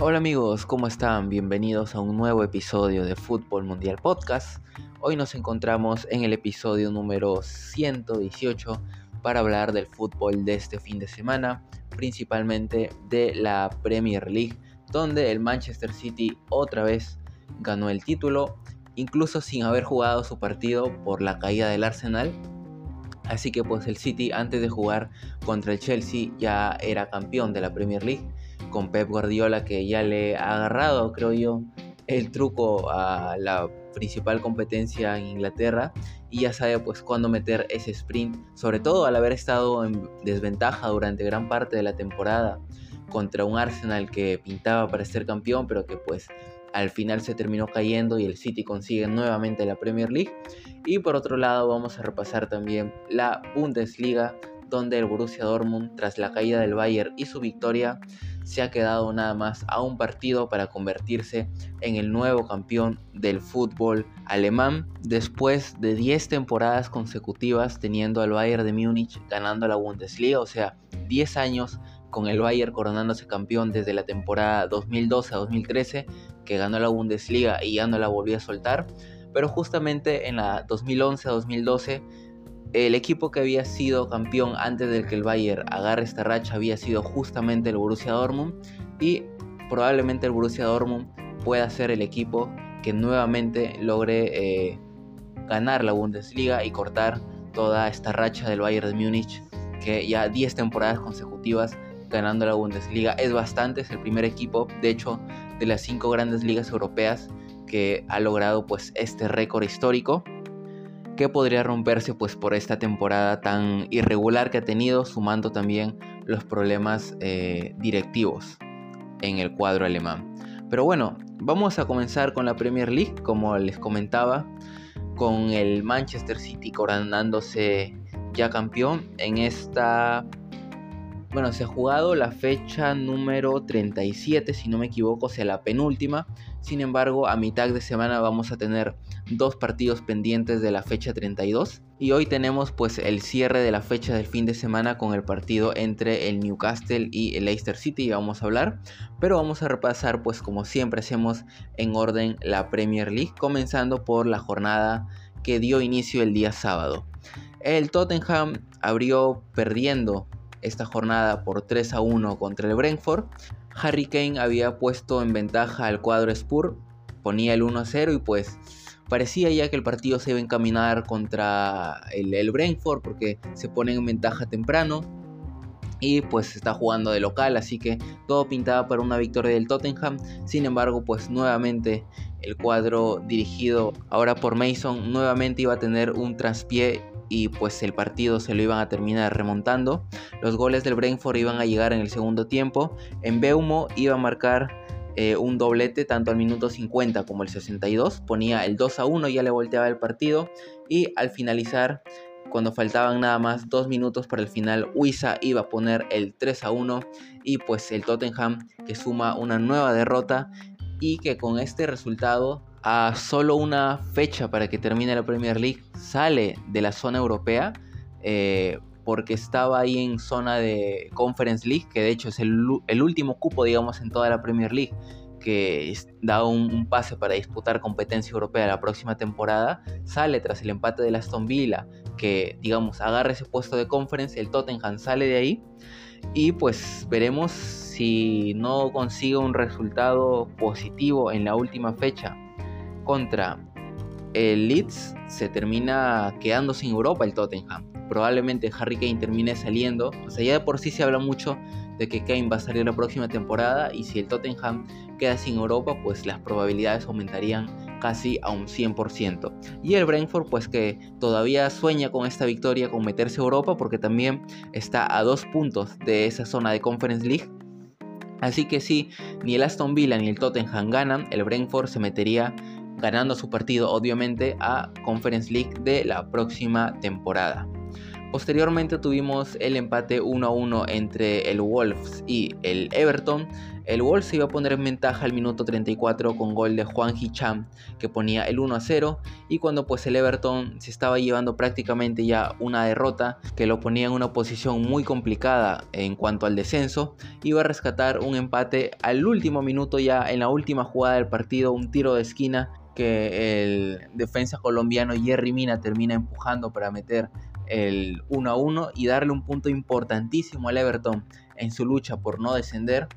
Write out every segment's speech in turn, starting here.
Hola amigos, ¿cómo están? Bienvenidos a un nuevo episodio de Fútbol Mundial Podcast. Hoy nos encontramos en el episodio número 118 para hablar del fútbol de este fin de semana, principalmente de la Premier League, donde el Manchester City otra vez ganó el título, incluso sin haber jugado su partido por la caída del Arsenal. Así que pues el City antes de jugar contra el Chelsea ya era campeón de la Premier League con Pep Guardiola que ya le ha agarrado, creo yo, el truco a la principal competencia en Inglaterra y ya sabe pues cuándo meter ese sprint, sobre todo al haber estado en desventaja durante gran parte de la temporada contra un Arsenal que pintaba para ser campeón, pero que pues al final se terminó cayendo y el City consigue nuevamente la Premier League. Y por otro lado vamos a repasar también la Bundesliga, donde el Borussia Dortmund, tras la caída del Bayern y su victoria, se ha quedado nada más a un partido para convertirse en el nuevo campeón del fútbol alemán después de 10 temporadas consecutivas teniendo al Bayern de Múnich ganando la Bundesliga, o sea, 10 años con el Bayern coronándose campeón desde la temporada 2012 a 2013, que ganó la Bundesliga y ya no la volvió a soltar, pero justamente en la 2011 a 2012 el equipo que había sido campeón antes de que el Bayern agarre esta racha había sido justamente el Borussia Dortmund y probablemente el Borussia Dortmund pueda ser el equipo que nuevamente logre eh, ganar la Bundesliga y cortar toda esta racha del Bayern de Múnich que ya 10 temporadas consecutivas ganando la Bundesliga. Es bastante, es el primer equipo de hecho de las 5 grandes ligas europeas que ha logrado pues este récord histórico que podría romperse pues por esta temporada tan irregular que ha tenido, sumando también los problemas eh, directivos en el cuadro alemán. Pero bueno, vamos a comenzar con la Premier League, como les comentaba, con el Manchester City coronándose ya campeón en esta bueno, se ha jugado la fecha número 37, si no me equivoco, o sea, la penúltima. Sin embargo, a mitad de semana vamos a tener dos partidos pendientes de la fecha 32. Y hoy tenemos pues el cierre de la fecha del fin de semana con el partido entre el Newcastle y el Leicester City, y vamos a hablar. Pero vamos a repasar pues como siempre hacemos en orden la Premier League, comenzando por la jornada que dio inicio el día sábado. El Tottenham abrió perdiendo esta jornada por 3 a 1 contra el Brentford. Harry Kane había puesto en ventaja al cuadro Spur, ponía el 1 a 0 y pues parecía ya que el partido se iba a encaminar contra el, Brentford porque se pone en ventaja temprano y pues está jugando de local, así que todo pintaba para una victoria del Tottenham. Sin embargo, pues nuevamente el cuadro dirigido ahora por Mason nuevamente iba a tener un traspié y pues el partido se lo iban a terminar remontando. Los goles del Brentford iban a llegar en el segundo tiempo. En Beumo iba a marcar eh, un doblete tanto al minuto 50 como el 62. Ponía el 2 a 1, ya le volteaba el partido. Y al finalizar, cuando faltaban nada más dos minutos para el final, Huiza iba a poner el 3 a 1. Y pues el Tottenham que suma una nueva derrota y que con este resultado a solo una fecha para que termine la Premier League, sale de la zona europea eh, porque estaba ahí en zona de Conference League, que de hecho es el, último cupo, digamos, en toda la Premier League, que da un, pase para disputar competencia europea la próxima temporada, sale tras el empate de Aston Villa, que, digamos, agarra ese puesto de Conference, el Tottenham sale de ahí, y pues veremos si no consigue un resultado positivo en la última fecha contra el Leeds se termina quedando sin Europa el Tottenham. Probablemente Harry Kane termine saliendo. O sea, ya de por sí se habla mucho de que Kane va a salir la próxima temporada y si el Tottenham queda sin Europa, pues las probabilidades aumentarían casi a un 100%. Y el Brentford, pues que todavía sueña con esta victoria, con meterse a Europa, porque también está a dos puntos de esa zona de Conference League. Así que si ni el Aston Villa ni el Tottenham ganan, el Brentford se metería ganando su partido obviamente a Conference League de la próxima temporada. Posteriormente tuvimos el empate 1 a 1 entre el Wolves y el Everton. El Wolves se iba a poner en ventaja al minuto 34 con gol de Juan Hicham que ponía el 1 a 0 y cuando pues el Everton se estaba llevando prácticamente ya una derrota que lo ponía en una posición muy complicada en cuanto al descenso, iba a rescatar un empate al último minuto ya en la última jugada del partido, un tiro de esquina que el defensa colombiano Jerry Mina termina empujando para meter el 1 a 1 y darle un punto importantísimo al Everton en su lucha por no descender,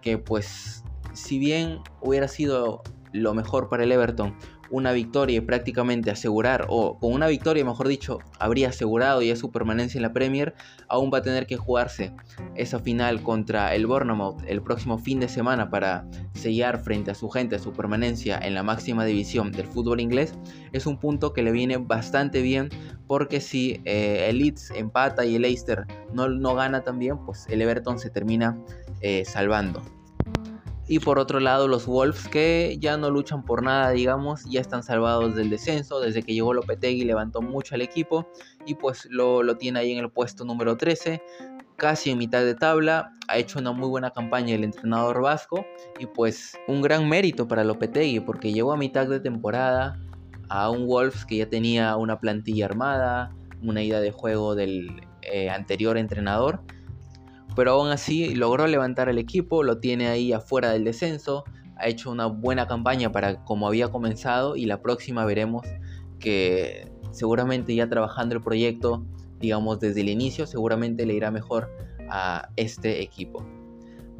que pues si bien hubiera sido lo mejor para el Everton una victoria y prácticamente asegurar, o con una victoria mejor dicho, habría asegurado ya su permanencia en la Premier, aún va a tener que jugarse esa final contra el Bournemouth el próximo fin de semana para sellar frente a su gente su permanencia en la máxima división del fútbol inglés, es un punto que le viene bastante bien porque si eh, el Leeds empata y el Leicester no, no gana también, pues el Everton se termina eh, salvando. Y por otro lado los Wolves que ya no luchan por nada, digamos, ya están salvados del descenso. Desde que llegó Lopetegui levantó mucho al equipo y pues lo, lo tiene ahí en el puesto número 13 casi en mitad de tabla, ha hecho una muy buena campaña el entrenador vasco y pues un gran mérito para Lopetegui porque llegó a mitad de temporada a un Wolves que ya tenía una plantilla armada, una idea de juego del eh, anterior entrenador pero aún así logró levantar el equipo, lo tiene ahí afuera del descenso, ha hecho una buena campaña para como había comenzado y la próxima veremos que seguramente ya trabajando el proyecto, digamos desde el inicio, seguramente le irá mejor a este equipo.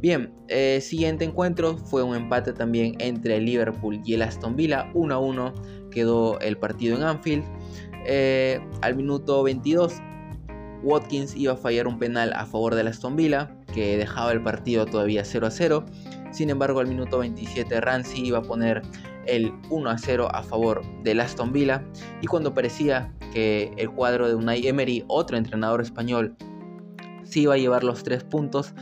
Bien, el siguiente encuentro fue un empate también entre el Liverpool y el Aston Villa, 1 a 1 quedó el partido en Anfield. Eh, al minuto 22 Watkins iba a fallar un penal a favor de Aston Villa, que dejaba el partido todavía 0 a 0. Sin embargo, al minuto 27 Ramsey iba a poner el 1 a 0 a favor del Aston Villa. Y cuando parecía que el cuadro de Unai Emery, otro entrenador español, sí iba a llevar los tres puntos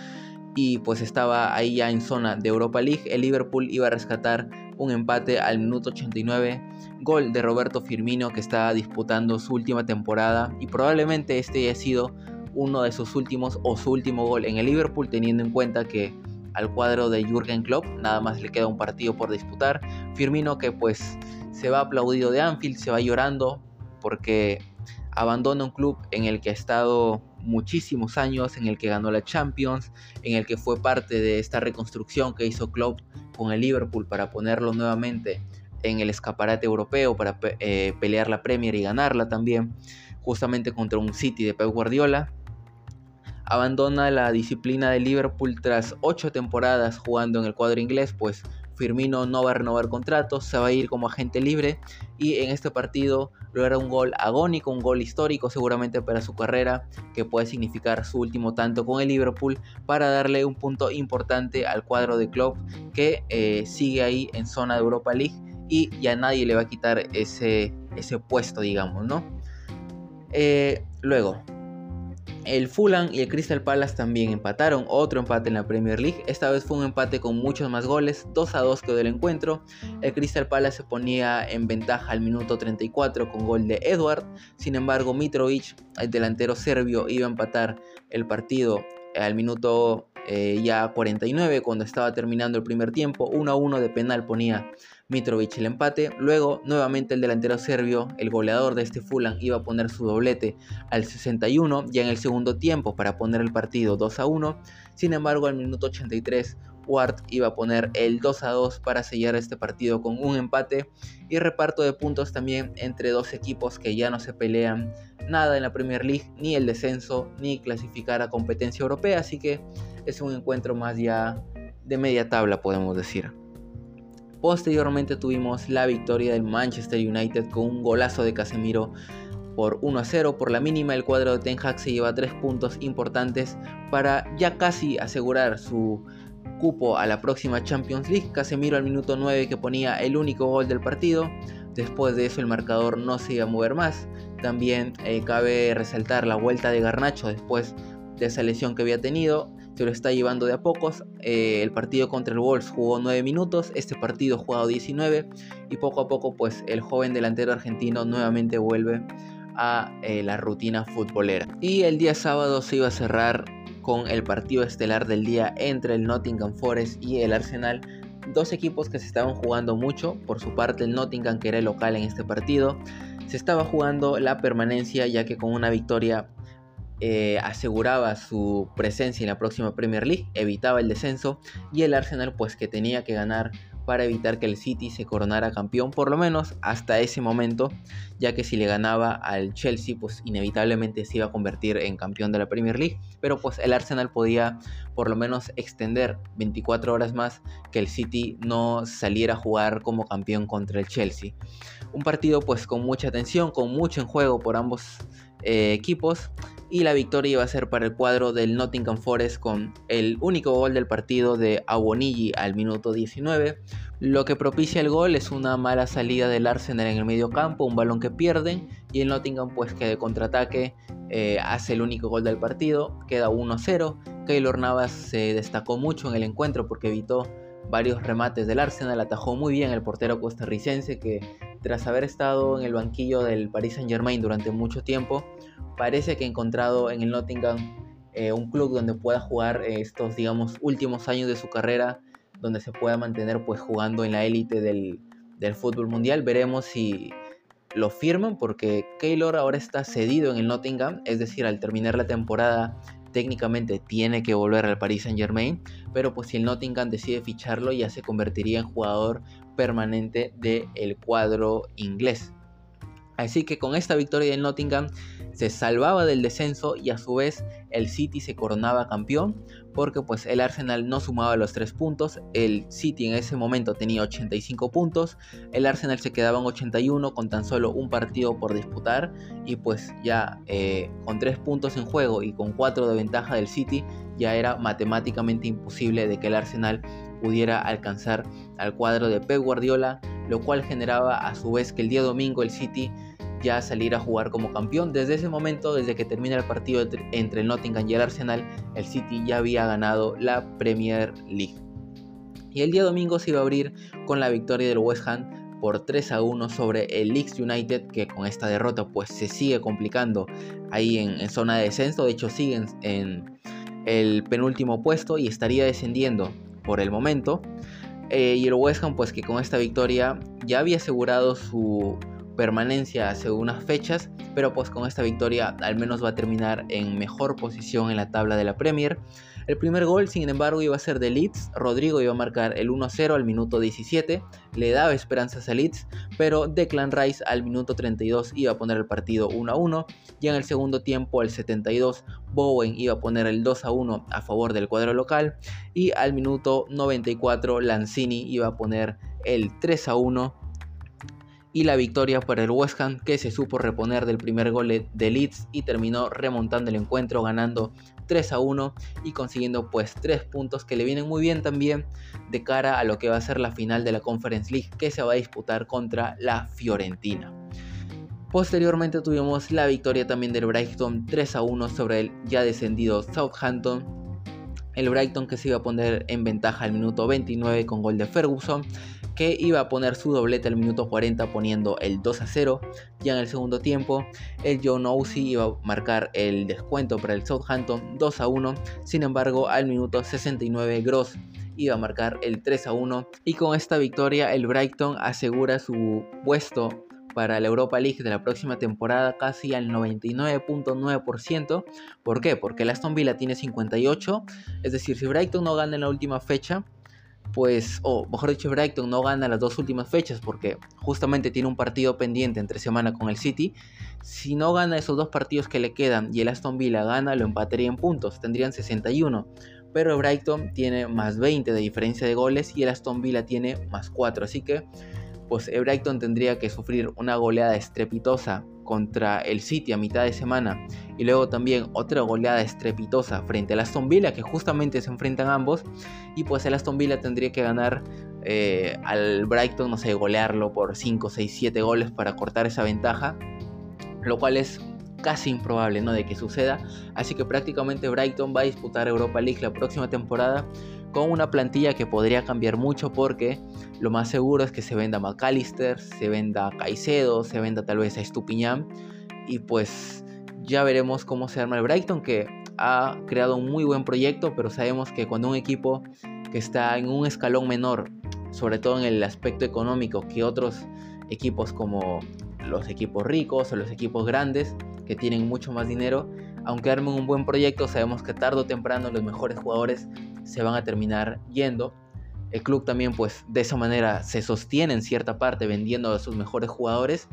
y pues estaba ahí ya en zona de Europa League, el Liverpool iba a rescatar un empate al minuto 89, gol de Roberto Firmino que está disputando su última temporada y probablemente este haya sido uno de sus últimos o su último gol en el Liverpool teniendo en cuenta que al cuadro de Jürgen Klopp nada más le queda un partido por disputar. Firmino que pues se va aplaudido de Anfield, se va llorando porque abandona un club en el que ha estado muchísimos años, en el que ganó la Champions, en el que fue parte de esta reconstrucción que hizo Klopp con el Liverpool para ponerlo nuevamente en el escaparate europeo, para eh, pelear la Premier y ganarla también, justamente contra un City de Pep Guardiola. Abandona la disciplina de Liverpool tras ocho temporadas jugando en el cuadro inglés, pues Firmino no va a renovar contrato, se va a ir como agente libre y en este partido logra un gol agónico, un gol histórico seguramente para su carrera que puede significar su último tanto con el Liverpool para darle un punto importante al cuadro de club que eh, sigue ahí en zona de Europa League y ya nadie le va a quitar ese, ese puesto digamos, ¿no? Eh, luego, el Fulham y el Crystal Palace también empataron, otro empate en la Premier League. Esta vez fue un empate con muchos más goles, 2 a 2 quedó el encuentro. El Crystal Palace se ponía en ventaja al minuto 34 con gol de Edward. Sin embargo, Mitrovic, el delantero serbio, iba a empatar el partido al minuto eh, ya 49 cuando estaba terminando el primer tiempo. 1 a 1 de penal ponía Mitrovic el empate. Luego, nuevamente el delantero serbio, el goleador de este Fulham, iba a poner su doblete al 61, ya en el segundo tiempo, para poner el partido 2 a 1. Sin embargo, al minuto 83, Ward iba a poner el 2 a 2 para sellar este partido con un empate y reparto de puntos también entre dos equipos que ya no se pelean nada en la Premier League, ni el descenso, ni clasificar a competencia europea, así que es un encuentro más ya de media tabla, podemos decir. Posteriormente tuvimos la victoria del Manchester United con un golazo de Casemiro por 1 a 0. Por la mínima, el cuadro de Ten Hag se lleva 3 puntos importantes para ya casi asegurar su cupo a la próxima Champions League. Casemiro al minuto 9 que ponía el único gol del partido. Después de eso el marcador no se iba a mover más. También eh, cabe resaltar la vuelta de Garnacho después de esa lesión que había tenido lo está llevando de a pocos. Eh, el partido contra el Wolves jugó 9 minutos, este partido jugado 19 y poco a poco pues el joven delantero argentino nuevamente vuelve a eh, la rutina futbolera. Y el día sábado se iba a cerrar con el partido estelar del día entre el Nottingham Forest y el Arsenal. Dos equipos que se estaban jugando mucho. Por su parte el Nottingham que era el local en este partido. Se estaba jugando la permanencia ya que con una victoria eh, aseguraba su presencia en la próxima Premier League, evitaba el descenso y el Arsenal pues que tenía que ganar para evitar que el City se coronara campeón, por lo menos hasta ese momento, ya que si le ganaba al Chelsea, pues inevitablemente se iba a convertir en campeón de la Premier League, pero pues el Arsenal podía por lo menos extender 24 horas más que el City no saliera a jugar como campeón contra el Chelsea. Un partido pues con mucha tensión, con mucho en juego por ambos eh, equipos y la victoria iba a ser para el cuadro del Nottingham Forest con el único gol del partido de Awonigi al minuto 19. Lo que propicia el gol es una mala salida del Arsenal en el medio campo, un balón que pierden y el Nottingham pues que de contraataque eh, hace el único gol del partido, queda 1-0. Keylor Navas se destacó mucho en el encuentro porque evitó varios remates del Arsenal, atajó muy bien el portero costarricense que tras haber estado en el banquillo del Paris Saint Germain durante mucho tiempo, parece que ha encontrado en el Nottingham eh, un club donde pueda jugar estos, digamos, últimos años de su carrera, donde se pueda mantener pues jugando en la élite del, del fútbol mundial. Veremos si lo firman porque Keylor ahora está cedido en el Nottingham, es decir, al terminar la temporada técnicamente tiene que volver al Paris Saint Germain, pero pues si el Nottingham decide ficharlo ya se convertiría en jugador permanente del cuadro inglés. Así que con esta victoria del Nottingham se salvaba del descenso y a su vez el City se coronaba campeón porque pues el Arsenal no sumaba los 3 puntos, el City en ese momento tenía 85 puntos, el Arsenal se quedaba en 81 con tan solo un partido por disputar y pues ya eh, con 3 puntos en juego y con 4 de ventaja del City ya era matemáticamente imposible de que el Arsenal pudiera alcanzar al cuadro de Pep Guardiola, lo cual generaba a su vez que el día domingo el City ya saliera a jugar como campeón. Desde ese momento, desde que termina el partido entre el Nottingham y el Arsenal, el City ya había ganado la Premier League. Y el día domingo se iba a abrir con la victoria del West Ham por 3 a 1 sobre el Leeds United que con esta derrota pues se sigue complicando ahí en, zona de descenso, de hecho siguen en el penúltimo puesto y estaría descendiendo por el momento. Eh, y el West Ham, pues que con esta victoria ya había asegurado su permanencia hace unas fechas, pero pues con esta victoria al menos va a terminar en mejor posición en la tabla de la Premier. El primer gol, sin embargo, iba a ser de Leeds. Rodrigo iba a marcar el 1-0 al minuto 17. Le daba esperanzas a Leeds, pero Declan Rice al minuto 32 iba a poner el partido 1-1. Y en el segundo tiempo, al 72, Bowen iba a poner el 2-1 a favor del cuadro local. Y al minuto 94, Lanzini iba a poner el 3-1 y la victoria para el West Ham que se supo reponer del primer gol de Leeds y terminó remontando el encuentro ganando 3 a 1 y consiguiendo pues 3 puntos que le vienen muy bien también de cara a lo que va a ser la final de la Conference League que se va a disputar contra la Fiorentina. Posteriormente tuvimos la victoria también del Brighton 3 a 1 sobre el ya descendido Southampton el Brighton que se iba a poner en ventaja al minuto 29 con gol de Ferguson, que iba a poner su doblete al minuto 40 poniendo el 2 a 0. Ya en el segundo tiempo, el John Ousey iba a marcar el descuento para el Southampton 2 a 1. Sin embargo, al minuto 69 Gross iba a marcar el 3 a 1 y con esta victoria el Brighton asegura su puesto para la Europa League de la próxima temporada casi al 99.9%. ¿Por qué? Porque el Aston Villa tiene 58, es decir, si Brighton no gana en la última fecha, pues, o mejor dicho, Brighton no gana las dos últimas fechas porque justamente tiene un partido pendiente entre semana con el City. Si no gana esos dos partidos que le quedan y el Aston Villa gana, lo empataría en puntos, tendrían 61. Pero Brighton tiene más 20 de diferencia de goles y el Aston Villa tiene más 4. Así que pues Brighton tendría que sufrir una goleada estrepitosa contra el City a mitad de semana y luego también otra goleada estrepitosa frente al Aston Villa que justamente se enfrentan ambos y pues el Aston Villa tendría que ganar eh, al Brighton, no sé, golearlo por 5, 6, 7 goles para cortar esa ventaja, lo cual es casi improbable ¿no? de que suceda, así que prácticamente Brighton va a disputar Europa League la próxima temporada con una plantilla que podría cambiar mucho porque lo más seguro es que se venda McAllister, se venda Caicedo, se venda tal vez a Estupiñán. Y pues ya veremos cómo se arma el Brighton que ha creado un muy buen proyecto, pero sabemos que cuando un equipo que está en un escalón menor, sobre todo en el aspecto económico, que otros equipos como los equipos ricos o los equipos grandes que tienen mucho más dinero, aunque armen un buen proyecto, sabemos que tarde o temprano los mejores jugadores se van a terminar yendo. El club también pues de esa manera se sostiene en cierta parte vendiendo a sus mejores jugadores.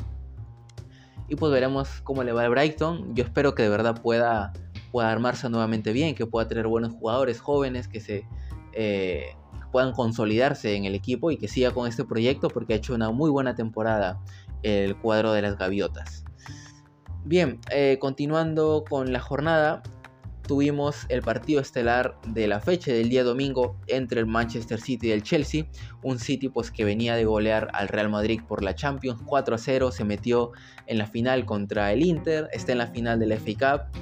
Y pues veremos cómo le va al Brighton. Yo espero que de verdad pueda, pueda armarse nuevamente bien, que pueda tener buenos jugadores jóvenes, que se eh, puedan consolidarse en el equipo y que siga con este proyecto porque ha hecho una muy buena temporada el cuadro de las gaviotas. Bien, eh, continuando con la jornada, tuvimos el partido estelar de la fecha del día domingo entre el Manchester City y el Chelsea. Un City pues que venía de golear al Real Madrid por la Champions 4 a 0, se metió en la final contra el Inter, está en la final del FA Cup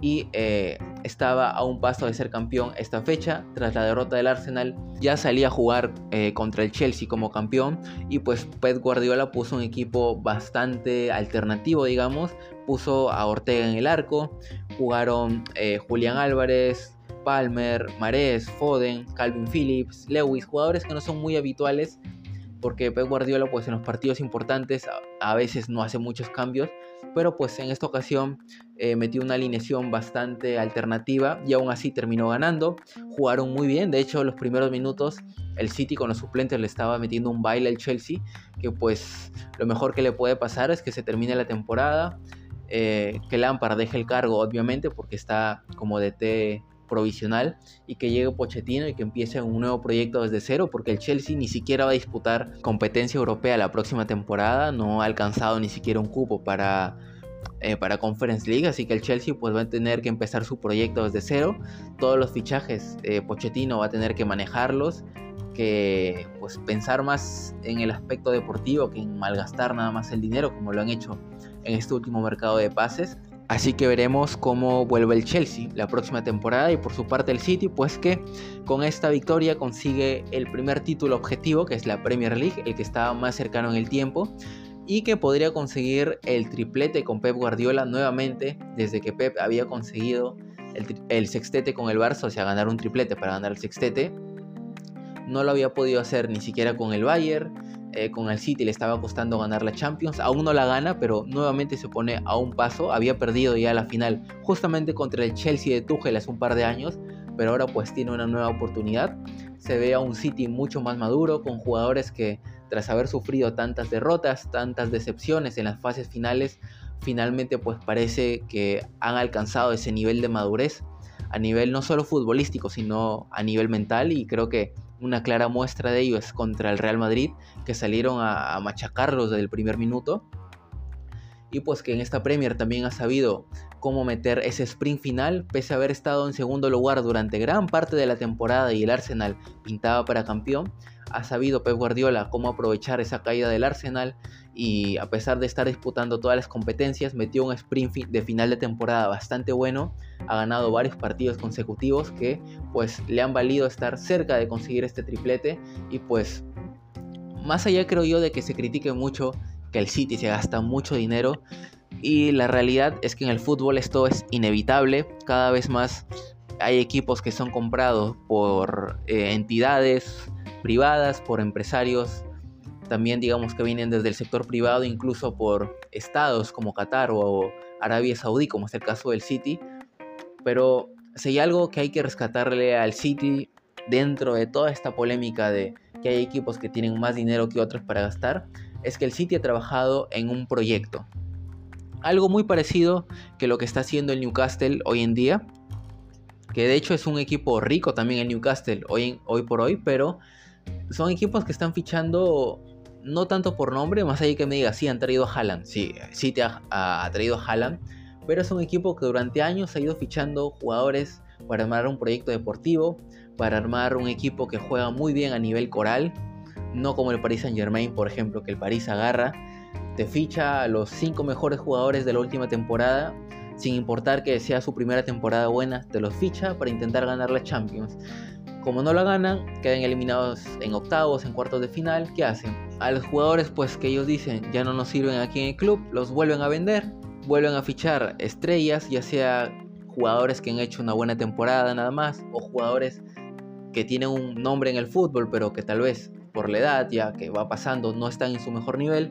y eh, estaba a un paso de ser campeón esta fecha. Tras la derrota del Arsenal ya salía a jugar eh, contra el Chelsea como campeón y pues Pep Guardiola puso un equipo bastante alternativo digamos. Puso a Ortega en el arco, jugaron eh, Julián Álvarez, Palmer, Marés, Foden, Calvin Phillips, Lewis, jugadores que no son muy habituales porque Pep Guardiola pues en los partidos importantes a, veces no hace muchos cambios, pero pues en esta ocasión eh, metió una alineación bastante alternativa y aún así terminó ganando. Jugaron muy bien, de hecho los primeros minutos el City con los suplentes le estaba metiendo un baile al Chelsea, que pues lo mejor que le puede pasar es que se termine la temporada, eh, que Lampard deje el cargo obviamente porque está como DT provisional y que llegue Pochettino y que empiece un nuevo proyecto desde cero porque el Chelsea ni siquiera va a disputar competencia europea la próxima temporada, no ha alcanzado ni siquiera un cupo para, eh, para Conference League, así que el Chelsea pues va a tener que empezar su proyecto desde cero, todos los fichajes eh, Pochettino va a tener que manejarlos que pues pensar más en el aspecto deportivo que en malgastar nada más el dinero como lo han hecho en este último mercado de pases Así que veremos cómo vuelve el Chelsea la próxima temporada y por su parte el City, pues que con esta victoria consigue el primer título objetivo, que es la Premier League, el que estaba más cercano en el tiempo, y que podría conseguir el triplete con Pep Guardiola nuevamente desde que Pep había conseguido el, sextete con el Barça, o sea, ganar un triplete para ganar el sextete. No lo había podido hacer ni siquiera con el Bayern eh, con el City le estaba costando ganar la Champions, aún no la gana, pero nuevamente se pone a un paso, había perdido ya la final justamente contra el Chelsea de Tuchel hace un par de años, pero ahora pues tiene una nueva oportunidad, se ve a un City mucho más maduro, con jugadores que tras haber sufrido tantas derrotas, tantas decepciones en las fases finales, finalmente pues parece que han alcanzado ese nivel de madurez a nivel no solo futbolístico, sino a nivel mental y creo que una clara muestra de ello es contra el Real Madrid, que salieron a, machacarlos desde el primer minuto. Y pues que en esta Premier también ha sabido cómo meter ese sprint final, pese a haber estado en segundo lugar durante gran parte de la temporada y el Arsenal pintaba para campeón, ha sabido Pep Guardiola cómo aprovechar esa caída del Arsenal y a pesar de estar disputando todas las competencias, metió un sprint de final de temporada bastante bueno, ha ganado varios partidos consecutivos que pues le han valido estar cerca de conseguir este triplete y pues más allá creo yo de que se critique mucho que el City se gasta mucho dinero y la realidad es que en el fútbol esto es inevitable, cada vez más hay equipos que son comprados por eh, entidades privadas, por empresarios también digamos que vienen desde el sector privado, incluso por estados como Qatar o Arabia Saudí, como es el caso del City. Pero si hay algo que hay que rescatarle al City dentro de toda esta polémica de que hay equipos que tienen más dinero que otros para gastar, es que el City ha trabajado en un proyecto. Algo muy parecido que lo que está haciendo el Newcastle hoy en día, que de hecho es un equipo rico también el Newcastle hoy, hoy por hoy, pero son equipos que están fichando no tanto por nombre, más allá que me diga, sí, han traído a Haaland, sí, sí te ha, traído a Haaland, pero es un equipo que durante años ha ido fichando jugadores para armar un proyecto deportivo, para armar un equipo que juega muy bien a nivel coral, no como el Paris Saint Germain, por ejemplo, que el París agarra, te ficha a los cinco mejores jugadores de la última temporada, sin importar que sea su primera temporada buena, te los ficha para intentar ganar la Champions. Como no la ganan, quedan eliminados en octavos, en cuartos de final. ¿Qué hacen? A los jugadores, pues que ellos dicen ya no nos sirven aquí en el club, los vuelven a vender vuelven a fichar estrellas, ya sea jugadores que han hecho una buena temporada nada más, o jugadores que tienen un nombre en el fútbol, pero que tal vez por la edad ya que va pasando no están en su mejor nivel,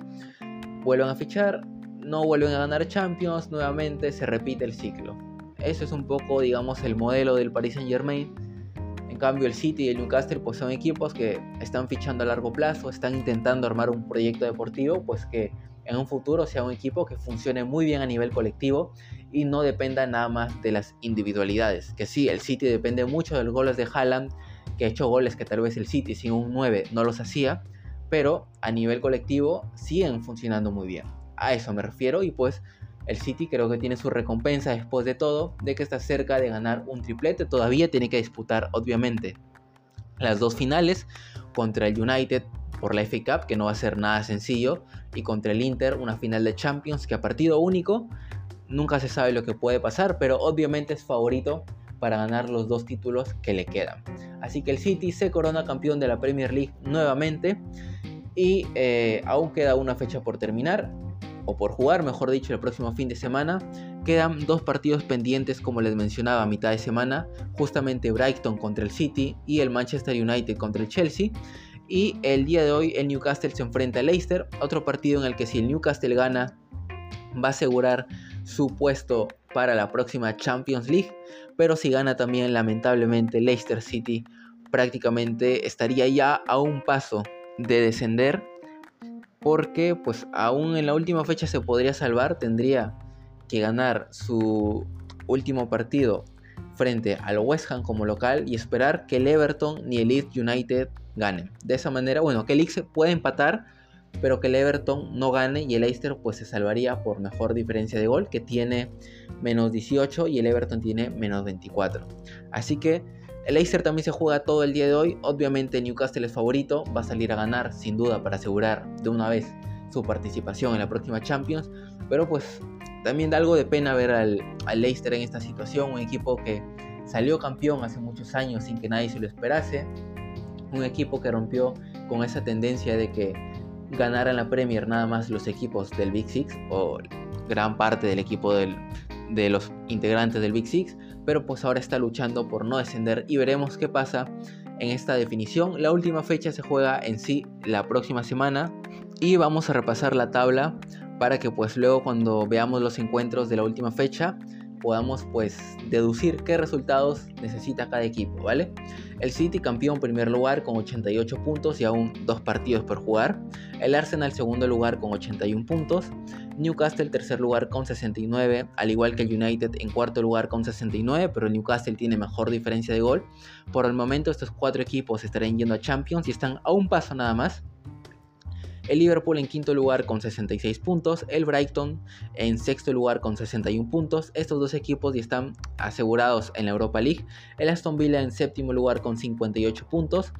vuelven a fichar, no vuelven a ganar Champions, nuevamente se repite el ciclo. Eso es un poco, digamos, el modelo del Paris Saint Germain. En cambio, el City y el Newcastle pues, son equipos que están fichando a largo plazo, están intentando armar un proyecto deportivo, pues que en un futuro sea un equipo que funcione muy bien a nivel colectivo y no dependa nada más de las individualidades. Que sí, el City depende mucho de los goles de Haaland, que ha hecho goles que tal vez el City sin un 9 no los hacía, pero a nivel colectivo siguen funcionando muy bien. A eso me refiero y pues el City creo que tiene su recompensa después de todo, de que está cerca de ganar un triplete. Todavía tiene que disputar, obviamente, las dos finales contra el United por la FA Cup, que no va a ser nada sencillo, y contra el Inter, una final de Champions que a partido único nunca se sabe lo que puede pasar, pero obviamente es favorito para ganar los dos títulos que le quedan. Así que el City se corona campeón de la Premier League nuevamente y eh, aún queda una fecha por terminar, o por jugar, mejor dicho, el próximo fin de semana. Quedan dos partidos pendientes, como les mencionaba, a mitad de semana, justamente Brighton contra el City y el Manchester United contra el Chelsea. Y el día de hoy el Newcastle se enfrenta al Leicester, otro partido en el que si el Newcastle gana va a asegurar su puesto para la próxima Champions League, pero si gana también lamentablemente Leicester City prácticamente estaría ya a un paso de descender porque pues aún en la última fecha se podría salvar, tendría que ganar su último partido frente al West Ham como local y esperar que el Everton ni el Leeds United ganen. De esa manera, bueno, que el Leeds puede empatar, pero que el Everton no gane y el Leicester pues se salvaría por mejor diferencia de gol que tiene menos 18 y el Everton tiene menos 24. Así que el Leicester también se juega todo el día de hoy. Obviamente Newcastle es favorito, va a salir a ganar sin duda para asegurar de una vez su participación en la próxima Champions. Pero pues también da algo de pena ver al, al Leicester en esta situación, un equipo que salió campeón hace muchos años sin que nadie se lo esperase, un equipo que rompió con esa tendencia de que ganaran la Premier nada más los equipos del Big Six o gran parte del equipo de los integrantes del Big Six, pero pues ahora está luchando por no descender y veremos qué pasa en esta definición. La última fecha se juega en sí la próxima semana y vamos a repasar la tabla para que pues luego cuando veamos los encuentros de la última fecha podamos pues deducir qué resultados necesita cada equipo, ¿vale? El City campeón primer lugar con 88 puntos y aún dos partidos por jugar. El Arsenal segundo lugar con 81 puntos. Newcastle tercer lugar con 69, al igual que el United en cuarto lugar con 69, pero Newcastle tiene mejor diferencia de gol. Por el momento estos cuatro equipos estarán yendo a Champions y están a un paso nada más el Liverpool en quinto lugar con 66 puntos, el Brighton en sexto lugar con 61 puntos. Estos dos equipos ya están asegurados en la Europa League. El Aston Villa en séptimo lugar con 58 puntos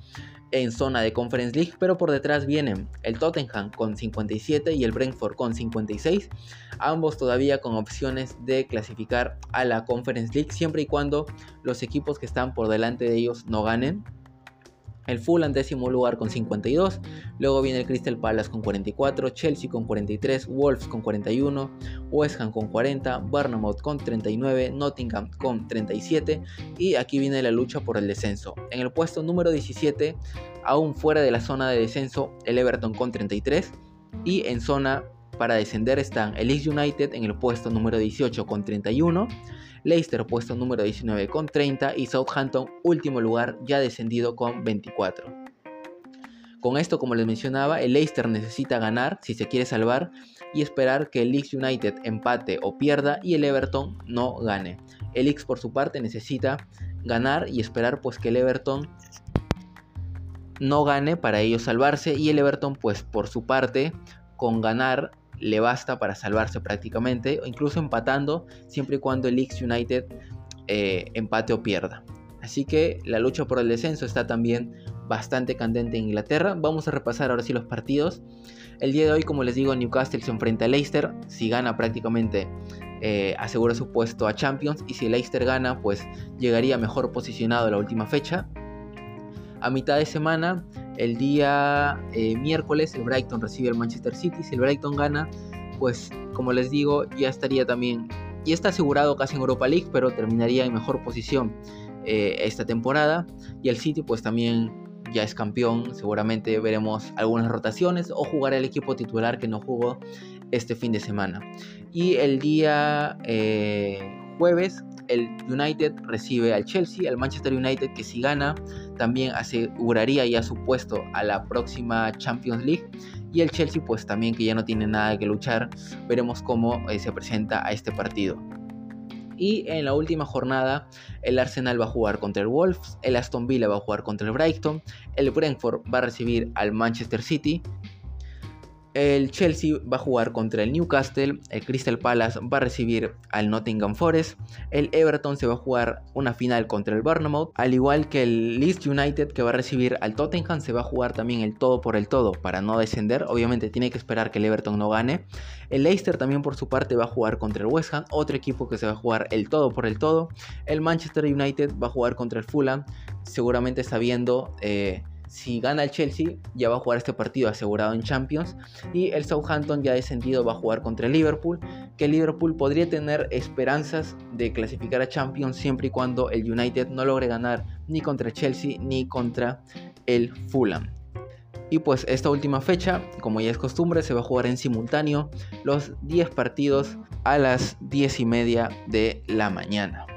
en zona de Conference League, pero por detrás vienen el Tottenham con 57 y el Brentford con 56, ambos todavía con opciones de clasificar a la Conference League siempre y cuando los equipos que están por delante de ellos no ganen. El Fulham décimo lugar con 52, luego viene el Crystal Palace con 44, Chelsea con 43, Wolves con 41, West Ham con 40, Bournemouth con 39, Nottingham con 37 y aquí viene la lucha por el descenso. En el puesto número 17, aún fuera de la zona de descenso, el Everton con 33 y en zona para descender están el Leeds United en el puesto número 18 con 31, Leicester puesto número 19 con 30 y Southampton último lugar ya descendido con 24. Con esto, como les mencionaba, el Leicester necesita ganar si se quiere salvar y esperar que el Leeds United empate o pierda y el Everton no gane. El Leeds por su parte necesita ganar y esperar pues que el Everton no gane para ellos salvarse y el Everton pues por su parte con ganar le basta para salvarse prácticamente, o incluso empatando, siempre y cuando el Leeds United eh, empate o pierda. Así que la lucha por el descenso está también bastante candente en Inglaterra. Vamos a repasar ahora sí los partidos. El día de hoy, como les digo, Newcastle se enfrenta a Leicester. Si gana prácticamente eh, asegura su puesto a Champions. Y si Leicester gana, pues llegaría mejor posicionado a la última fecha. A mitad de semana el día eh, miércoles el Brighton recibe al Manchester City. Si el Brighton gana, pues como les digo, ya estaría también, ya está asegurado casi en Europa League, pero terminaría en mejor posición eh, esta temporada. Y el City pues también ya es campeón, seguramente veremos algunas rotaciones o jugará el equipo titular que no jugó este fin de semana. Y el día eh, jueves el United recibe al Chelsea, al Manchester United que si gana también aseguraría ya su puesto a la próxima Champions League y el Chelsea pues también que ya no tiene nada que luchar, veremos cómo eh, se presenta a este partido. Y en la última jornada, el Arsenal va a jugar contra el Wolves, el Aston Villa va a jugar contra el Brighton, el Brentford va a recibir al Manchester City el Chelsea va a jugar contra el Newcastle, el Crystal Palace va a recibir al Nottingham Forest, el Everton se va a jugar una final contra el Bournemouth, al igual que el Leeds United que va a recibir al Tottenham se va a jugar también el todo por el todo para no descender, obviamente tiene que esperar que el Everton no gane. El Leicester también por su parte va a jugar contra el West Ham, otro equipo que se va a jugar el todo por el todo. El Manchester United va a jugar contra el Fulham, seguramente sabiendo... Eh, si gana el Chelsea, ya va a jugar este partido asegurado en Champions. Y el Southampton ya descendido va a jugar contra el Liverpool. Que el Liverpool podría tener esperanzas de clasificar a Champions siempre y cuando el United no logre ganar ni contra el Chelsea ni contra el Fulham. Y pues esta última fecha, como ya es costumbre, se va a jugar en simultáneo los 10 partidos a las 10 y media de la mañana.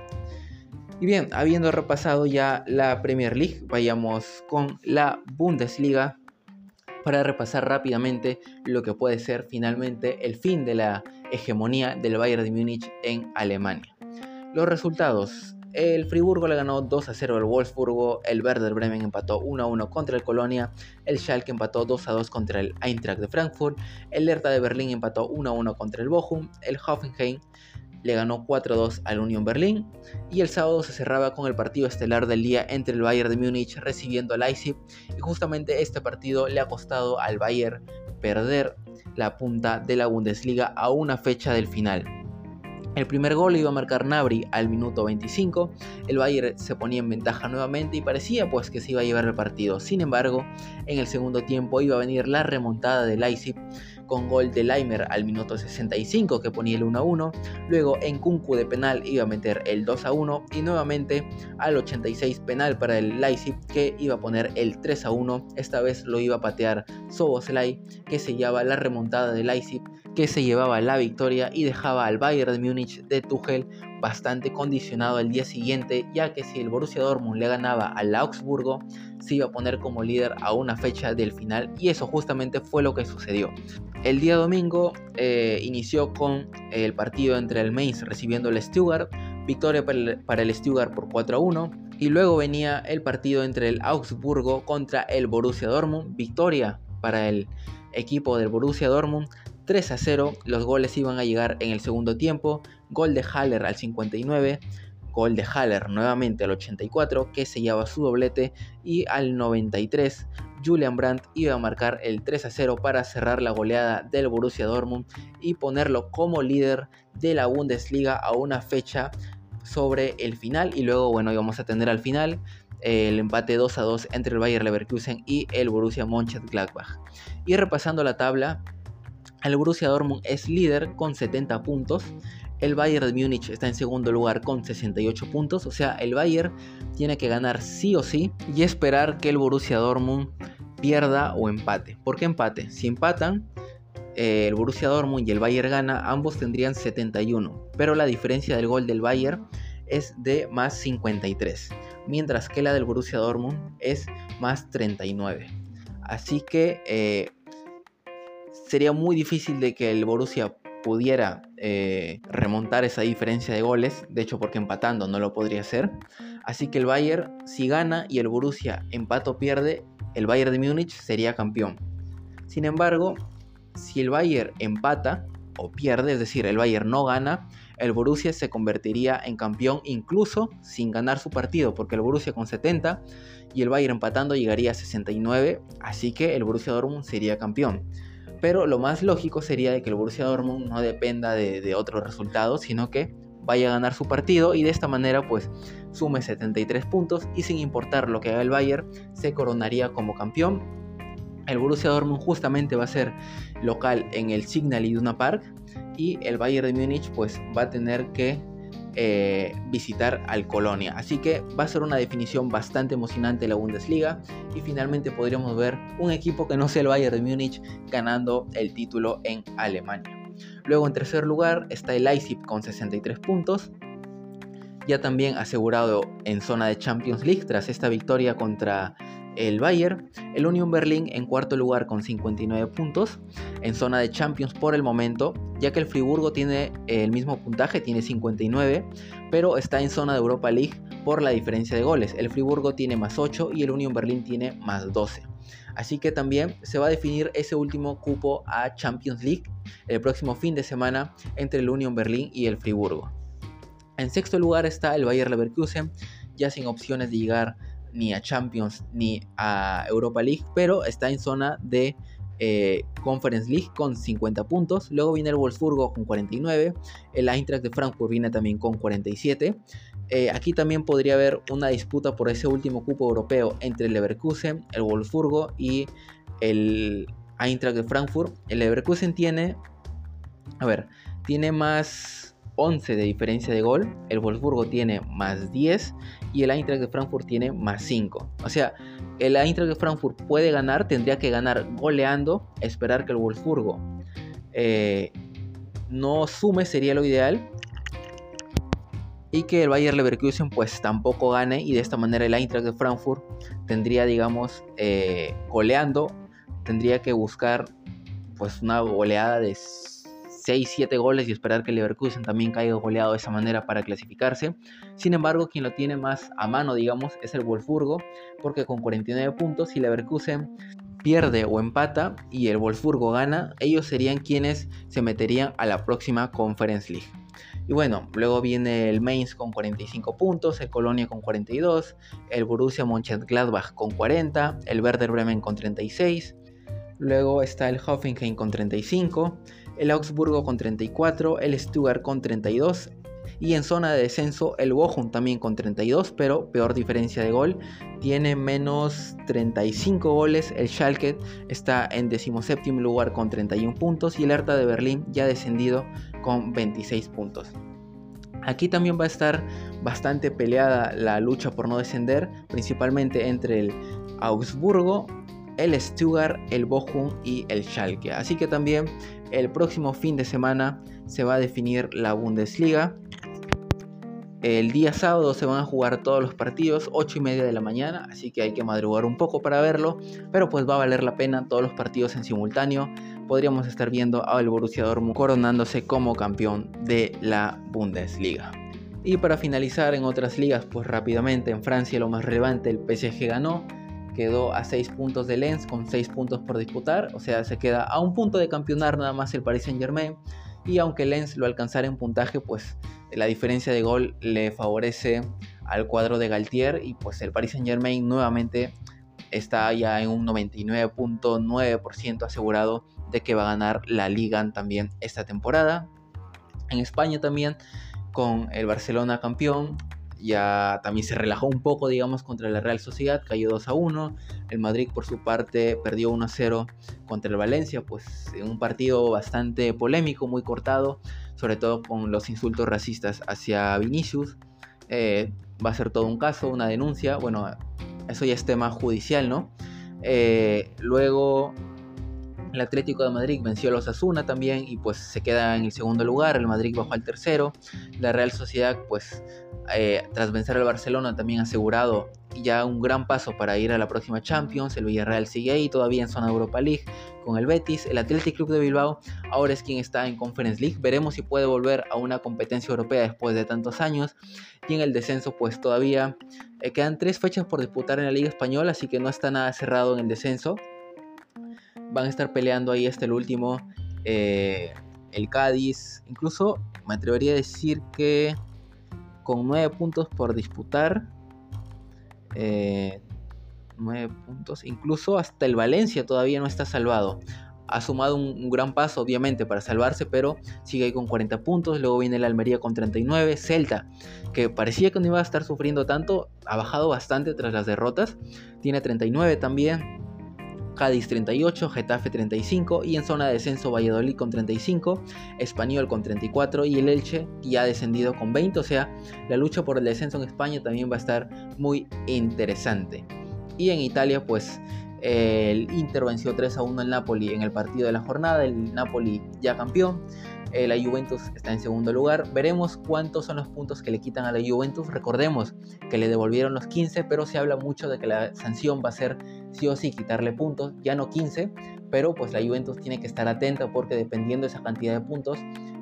Y bien, habiendo repasado ya la Premier League, vayamos con la Bundesliga para repasar rápidamente lo que puede ser finalmente el fin de la hegemonía del Bayern de Múnich en Alemania. Los resultados. El Friburgo le ganó 2 a 0 al Wolfsburgo, el Werder Bremen empató 1 a 1 contra el Colonia, el Schalke empató 2 a 2 contra el Eintracht de Frankfurt, el Hertha de Berlín empató 1 a 1 contra el Bochum, el Hoffenheim le ganó 4-2 al Union Berlin y el sábado se cerraba con el partido estelar del día entre el Bayern de Múnich recibiendo al Leipzig y justamente este partido le ha costado al Bayern perder la punta de la Bundesliga a una fecha del final. El primer gol iba a marcar Nabri al minuto 25, el Bayern se ponía en ventaja nuevamente y parecía pues que se iba a llevar el partido. Sin embargo, en el segundo tiempo iba a venir la remontada de Leipzig con gol de Leimer al minuto 65 que ponía el 1 a 1. Luego en Kunku de penal iba a meter el 2 a 1 y nuevamente al 86 penal para el Leipzig que iba a poner el 3 a 1. Esta vez lo iba a patear Soboslai que sellaba la remontada de Leipzig que se llevaba la victoria y dejaba al Bayern de Múnich de Tuchel bastante condicionado al día siguiente, ya que si el Borussia Dortmund le ganaba al Augsburgo, se iba a poner como líder a una fecha del final y eso justamente fue lo que sucedió. El día domingo eh, inició con el partido entre el Mainz recibiendo el Stuttgart, victoria para el, Stuttgart por 4 a 1, y luego venía el partido entre el Augsburgo contra el Borussia Dortmund, victoria para el equipo del Borussia Dortmund 3 a 0, los goles iban a llegar en el segundo tiempo, gol de Haller al 59, gol de Haller nuevamente al 84 que sellaba su doblete y al 93 Julian Brandt iba a marcar el 3 a 0 para cerrar la goleada del Borussia Dortmund y ponerlo como líder de la Bundesliga a una fecha sobre el final y luego bueno íbamos a tener al final el empate 2 a 2 entre el Bayer Leverkusen y el Borussia Mönchengladbach. Y repasando la tabla, el Borussia Dortmund es líder con 70 puntos. El Bayern de Múnich está en segundo lugar con 68 puntos. O sea, el Bayern tiene que ganar sí o sí y esperar que el Borussia Dortmund pierda o empate. ¿Por qué empate? Si empatan, eh, el Borussia Dortmund y el Bayern gana, ambos tendrían 71. Pero la diferencia del gol del Bayern es de más 53. Mientras que la del Borussia Dortmund es más 39. Así que eh, sería muy difícil de que el Borussia pudiera eh, remontar esa diferencia de goles, de hecho porque empatando no lo podría hacer. Así que el Bayern, si gana y el Borussia empato pierde, el Bayern de Múnich sería campeón. Sin embargo, si el Bayern empata o pierde, es decir, el Bayern no gana, el Borussia se convertiría en campeón incluso sin ganar su partido, porque el Borussia con 70 y el Bayern empatando llegaría a 69, así que el Borussia Dortmund sería campeón. Pero lo más lógico sería de que el Borussia Dortmund no dependa de, otros resultados, sino que vaya a ganar su partido y de esta manera pues sume 73 puntos y sin importar lo que haga el Bayern se coronaría como campeón. El Borussia Dortmund justamente va a ser local en el Signal Iduna Park y el Bayern de Múnich pues va a tener que eh, visitar al Colonia. Así que va a ser una definición bastante emocionante la Bundesliga y finalmente podríamos ver un equipo que no sea el Bayern de Múnich ganando el título en Alemania. Luego en tercer lugar está el Leipzig con 63 puntos, ya también asegurado en zona de Champions League tras esta victoria contra el Bayern, el Union Berlin en cuarto lugar con 59 puntos, en zona de Champions por el momento, ya que el Friburgo tiene el mismo puntaje, tiene 59, pero está en zona de Europa League por la diferencia de goles. El Friburgo tiene más 8 y el Union Berlin tiene más 12. Así que también se va a definir ese último cupo a Champions League el próximo fin de semana entre el Union Berlin y el Friburgo. En sexto lugar está el Bayer Leverkusen, ya sin opciones de llegar ni a Champions ni a Europa League, pero está en zona de eh, Conference League con 50 puntos. Luego viene el Wolfsburgo con 49. El Eintracht de Frankfurt viene también con 47. Eh, aquí también podría haber una disputa por ese último cupo europeo entre el Leverkusen, el Wolfsburgo y el Eintracht de Frankfurt. El Leverkusen tiene, a ver, tiene más 11 de diferencia de gol, el Wolfsburgo tiene más 10 y el Eintracht de Frankfurt tiene más 5. O sea, el Eintracht de Frankfurt puede ganar, tendría que ganar goleando, esperar que el Wolfsburgo eh, no sume sería lo ideal. Y que el Bayer Leverkusen pues tampoco gane y de esta manera el Eintracht de Frankfurt tendría digamos eh, goleando, tendría que buscar pues una goleada de 6-7 goles y esperar que Leverkusen también caiga goleado de esa manera para clasificarse. Sin embargo, quien lo tiene más a mano, digamos, es el Wolfsburgo, porque con 49 puntos, si Leverkusen pierde o empata y el Wolfsburgo gana, ellos serían quienes se meterían a la próxima Conference League. Y bueno, luego viene el Mainz con 45 puntos, el Colonia con 42, el Borussia Mönchengladbach con 40, el Werder Bremen con 36, luego está el Hoffenheim con 35, el Augsburgo con 34, el Stuttgart con 32 y en zona de descenso el Bochum también con 32, pero peor diferencia de gol, tiene menos 35 goles, el Schalke está en 17 lugar con 31 puntos y el Hertha de Berlín ya descendido con 26 puntos. Aquí también va a estar bastante peleada la lucha por no descender, principalmente entre el Augsburgo, el Stuttgart, el Bochum y el Schalke. Así que también el próximo fin de semana se va a definir la Bundesliga. El día sábado se van a jugar todos los partidos, 8 y media de la mañana, así que hay que madrugar un poco para verlo, pero pues va a valer la pena todos los partidos en simultáneo. Podríamos estar viendo al Borussia Dortmund coronándose como campeón de la Bundesliga. Y para finalizar en otras ligas, pues rápidamente en Francia lo más relevante, el PSG ganó, quedó a 6 puntos de Lens con 6 puntos por disputar, o sea, se queda a un punto de campeonar nada más el Paris Saint Germain. Y aunque Lens lo alcanzara en puntaje, pues la diferencia de gol le favorece al cuadro de Galtier y pues el Paris Saint Germain nuevamente está ya en un 99.9% asegurado de que va a ganar la liga también esta temporada. En España también con el Barcelona campeón, ya también se relajó un poco, digamos, contra la Real Sociedad, cayó 2 a 1. El Madrid, por su parte, perdió 1 a 0 contra el Valencia, pues en un partido bastante polémico, muy cortado, sobre todo con los insultos racistas hacia Vinicius. Eh, va a ser todo un caso, una denuncia, bueno, eso ya es tema judicial, ¿no? Eh, luego el Atlético de Madrid venció a los Asuna también y pues se queda en el segundo lugar. El Madrid bajó al tercero. La Real Sociedad pues eh, tras vencer al Barcelona también asegurado ya un gran paso para ir a la próxima Champions. El Villarreal sigue ahí todavía en zona Europa League con el Betis. El Athletic Club de Bilbao ahora es quien está en Conference League. Veremos si puede volver a una competencia europea después de tantos años. Y en el descenso pues todavía eh, quedan tres fechas por disputar en la Liga Española, así que no está nada cerrado en el descenso van a estar peleando ahí hasta el último. Eh, el Cádiz, incluso me atrevería a decir que con 9 puntos por disputar. Eh, 9 puntos. Incluso hasta el Valencia todavía no está salvado. Ha sumado un, gran paso, obviamente, para salvarse, pero sigue ahí con 40 puntos. Luego viene el Almería con 39. Celta, que parecía que no iba a estar sufriendo tanto, ha bajado bastante tras las derrotas. Tiene 39 también. Cádiz 38, Getafe 35 y en zona de descenso Valladolid con 35, Español con 34 y el Elche ya descendido con 20, o sea, la lucha por el descenso en España también va a estar muy interesante. Y en Italia pues el Inter venció 3 a 1 al Napoli en el partido de la jornada, el Napoli ya campeón. Eh, la Juventus está en segundo lugar. Veremos cuántos son los puntos que le quitan a la Juventus. Recordemos que le devolvieron los 15, pero se habla mucho de que la sanción va a ser sí o sí quitarle puntos, ya no 15, pero pues la Juventus tiene que estar atenta porque dependiendo de esa cantidad de puntos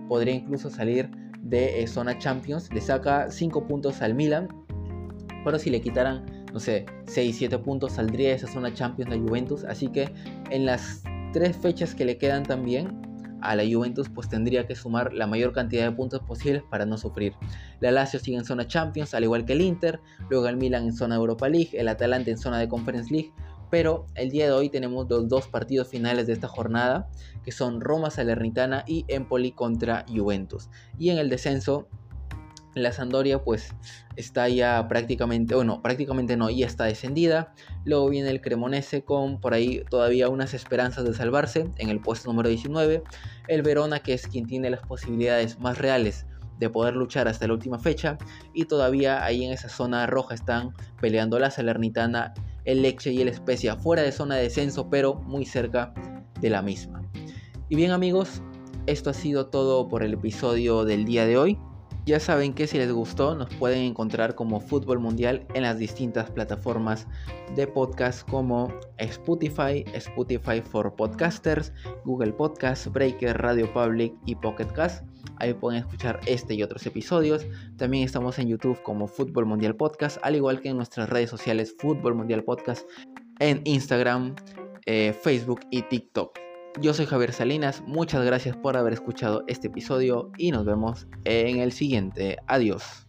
podría incluso salir de eh, zona Champions. Le saca 5 puntos al Milan, pero si le quitaran, no sé, 6, 7 puntos saldría de esa zona Champions la Juventus. Así que en las tres fechas que le quedan también a la Juventus pues tendría que sumar la mayor cantidad de puntos posibles para no sufrir. La Lazio sigue en zona Champions, al igual que el Inter, luego el Milan en zona Europa League, el Atalanta en zona de Conference League, pero el día de hoy tenemos los dos partidos finales de esta jornada, que son Roma Salernitana y Empoli contra Juventus. Y en el descenso la Sandoria pues está ya prácticamente, o no, prácticamente no, ya está descendida. Luego viene el Cremonese con por ahí todavía unas esperanzas de salvarse en el puesto número 19. El Verona que es quien tiene las posibilidades más reales de poder luchar hasta la última fecha. Y todavía ahí en esa zona roja están peleando la Salernitana, el Leche y el Especia, fuera de zona de descenso, pero muy cerca de la misma. Y bien amigos, esto ha sido todo por el episodio del día de hoy. Ya saben que si les gustó nos pueden encontrar como Fútbol Mundial en las distintas plataformas de podcast como Spotify, Spotify for Podcasters, Google Podcast, Breaker, Radio Public y Pocket Cast. Ahí pueden escuchar este y otros episodios. También estamos en YouTube como Fútbol Mundial Podcast, al igual que en nuestras redes sociales Fútbol Mundial Podcast en Instagram, eh, Facebook y TikTok. Yo soy Javier Salinas, muchas gracias por haber escuchado este episodio y nos vemos en el siguiente. Adiós.